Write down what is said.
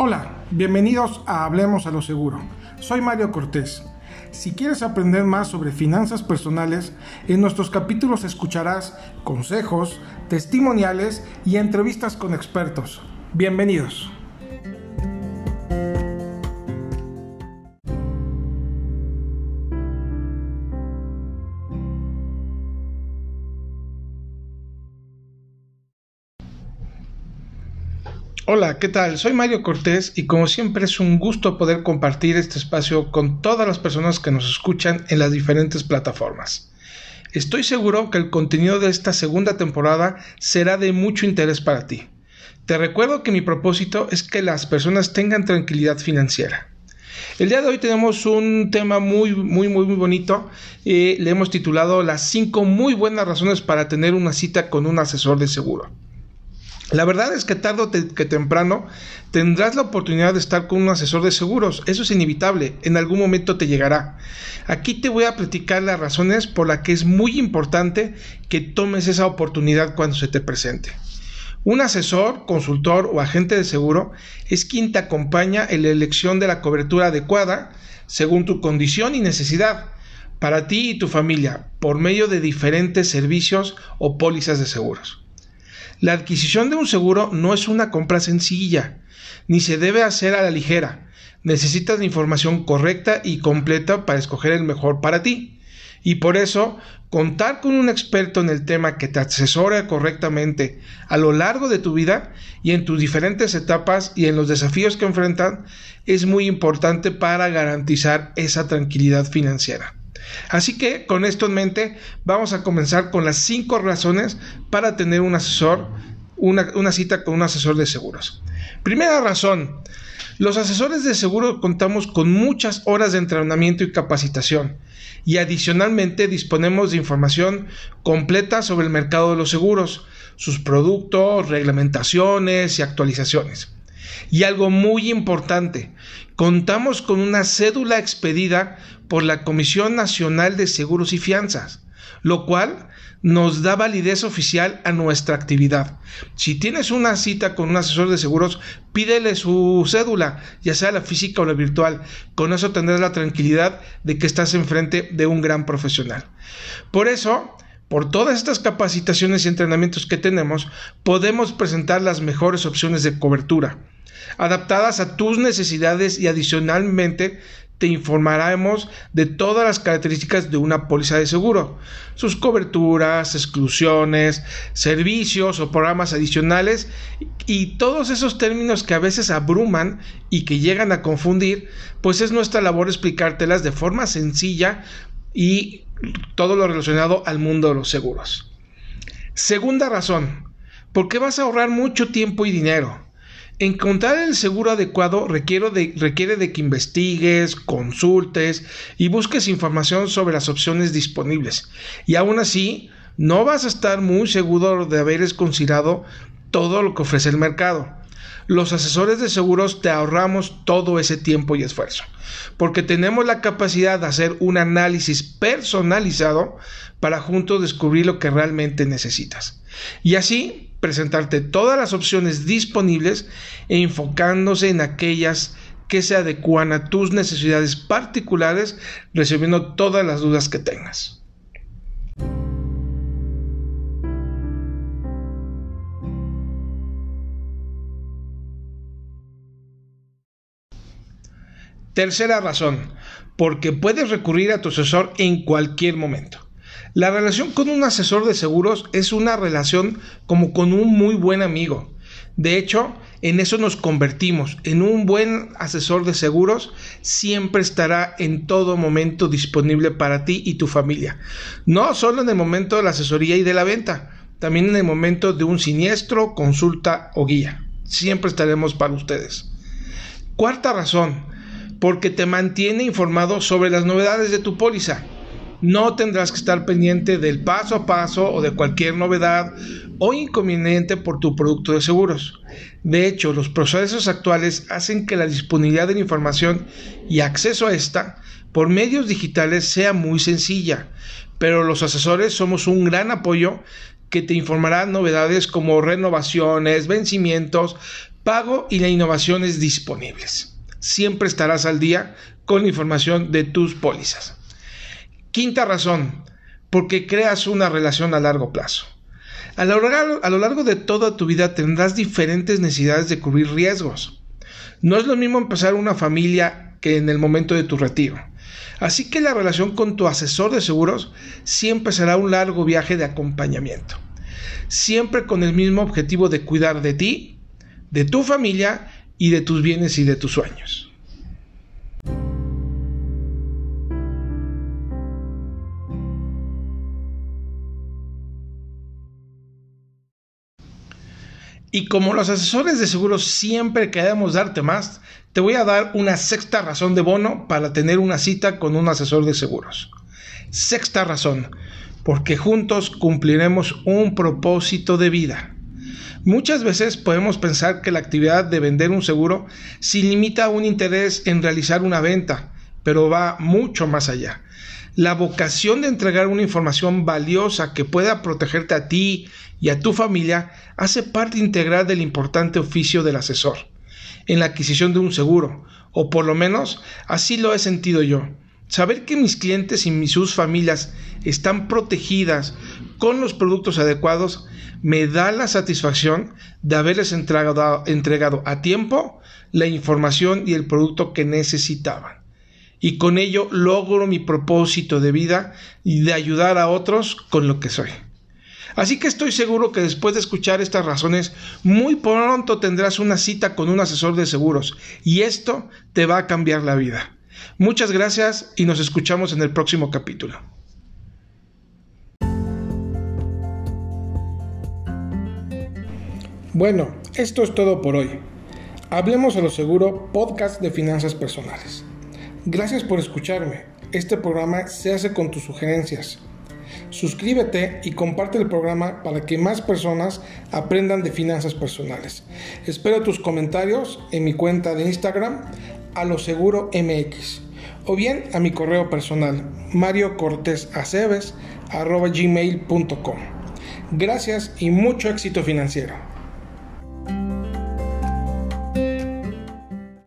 Hola, bienvenidos a Hablemos a lo Seguro. Soy Mario Cortés. Si quieres aprender más sobre finanzas personales, en nuestros capítulos escucharás consejos, testimoniales y entrevistas con expertos. Bienvenidos. Hola, ¿qué tal? Soy Mario Cortés y como siempre es un gusto poder compartir este espacio con todas las personas que nos escuchan en las diferentes plataformas. Estoy seguro que el contenido de esta segunda temporada será de mucho interés para ti. Te recuerdo que mi propósito es que las personas tengan tranquilidad financiera. El día de hoy tenemos un tema muy, muy, muy, muy bonito. Eh, le hemos titulado las 5 muy buenas razones para tener una cita con un asesor de seguro. La verdad es que tarde que temprano tendrás la oportunidad de estar con un asesor de seguros. Eso es inevitable. En algún momento te llegará. Aquí te voy a platicar las razones por las que es muy importante que tomes esa oportunidad cuando se te presente. Un asesor, consultor o agente de seguro es quien te acompaña en la elección de la cobertura adecuada según tu condición y necesidad para ti y tu familia por medio de diferentes servicios o pólizas de seguros. La adquisición de un seguro no es una compra sencilla, ni se debe hacer a la ligera. Necesitas la información correcta y completa para escoger el mejor para ti. Y por eso, contar con un experto en el tema que te asesore correctamente a lo largo de tu vida y en tus diferentes etapas y en los desafíos que enfrentan es muy importante para garantizar esa tranquilidad financiera. Así que con esto en mente vamos a comenzar con las cinco razones para tener un asesor, una, cita con un asesor de seguros. Primera razón, los asesores de seguro contamos con muchas horas de entrenamiento y capacitación y adicionalmente disponemos de información completa sobre el mercado de los seguros, sus productos, reglamentaciones y actualizaciones. Y algo muy importante, contamos con una cédula expedida por la Comisión Nacional de Seguros y Fianzas, lo cual nos da validez oficial a nuestra actividad. Si tienes una cita con un asesor de seguros, pídele su cédula, ya sea la física o la virtual. Con eso tendrás la tranquilidad de que estás enfrente de un gran profesional. Por eso, por todas estas capacitaciones y entrenamientos que tenemos, podemos presentar las mejores opciones de cobertura, adaptadas a tus necesidades y adicionalmente te informaremos de todas las características de una póliza de seguro, sus coberturas, exclusiones, servicios o programas adicionales y todos esos términos que a veces abruman y que llegan a confundir, pues es nuestra labor explicártelas de forma sencilla y todo lo relacionado al mundo de los seguros. Segunda razón, porque vas a ahorrar mucho tiempo y dinero. Encontrar el seguro adecuado requiere de, que investigues, consultes y busques información sobre las opciones disponibles. Y aún así, no vas a estar muy seguro de haber considerado todo lo que ofrece el mercado. Los asesores de seguros te ahorramos todo ese tiempo y esfuerzo, porque tenemos la capacidad de hacer un análisis personalizado para juntos descubrir lo que realmente necesitas. Y así presentarte todas las opciones disponibles e enfocándose en aquellas que se adecuan a tus necesidades particulares, resolviendo todas las dudas que tengas. Tercera razón, porque puedes recurrir a tu asesor en cualquier momento. La relación con un asesor de seguros es una relación como con un muy buen amigo. De hecho, en eso nos convertimos. En un buen asesor de seguros siempre estará en todo momento disponible para ti y tu familia. No solo en el momento de la asesoría y de la venta, también en el momento de un siniestro, consulta o guía. Siempre estaremos para ustedes. Cuarta razón, porque te mantiene informado sobre las novedades de tu póliza no tendrás que estar pendiente del paso a paso o de cualquier novedad o inconveniente por tu producto de seguros. De hecho, los procesos actuales hacen que la disponibilidad de la información y acceso a esta por medios digitales sea muy sencilla, pero los asesores somos un gran apoyo que te informará novedades como renovaciones, vencimientos, pago y la innovaciones disponibles. Siempre estarás al día con información de tus pólizas. Quinta razón, porque creas una relación a largo plazo. A lo, largo, a lo, largo, de toda tu vida tendrás diferentes necesidades de cubrir riesgos. No es lo mismo empezar una familia que en el momento de tu retiro. Así que la relación con tu asesor de seguros siempre será un largo viaje de acompañamiento. Siempre con el mismo objetivo de cuidar de ti, de tu familia y de tus bienes y de tus sueños. Y como los asesores de seguros siempre queremos darte más, te voy a dar una sexta razón de bono para tener una cita con un asesor de seguros. Sexta razón, porque juntos cumpliremos un propósito de vida. Muchas veces podemos pensar que la actividad de vender un seguro se limita a un interés en realizar una venta, pero va mucho más allá. La vocación de entregar una información valiosa que pueda protegerte a ti y a tu familia hace parte integral del importante oficio del asesor en la adquisición de un seguro, o por lo menos así lo he sentido yo. Saber que mis clientes y sus familias están protegidas con los productos adecuados me da la satisfacción de haberles entregado, entregado a tiempo la información y el producto que necesitaban. Y con ello logro mi propósito de vida y de ayudar a otros con lo que soy. Así que estoy seguro que después de escuchar estas razones, muy pronto tendrás una cita con un asesor de seguros y esto te va a cambiar la vida. Muchas gracias y nos escuchamos en el próximo capítulo. Bueno, esto es todo por hoy. Hablemos a lo seguro, podcast de finanzas personales. Gracias por escucharme. Este programa se hace con tus sugerencias Suscríbete y comparte el programa para que más personas aprendan de finanzas personales. Espero tus comentarios en mi cuenta de Instagram a lo seguro MX o bien a mi correo personal mariocortesaceves.gmail.com Gracias y mucho éxito financiero.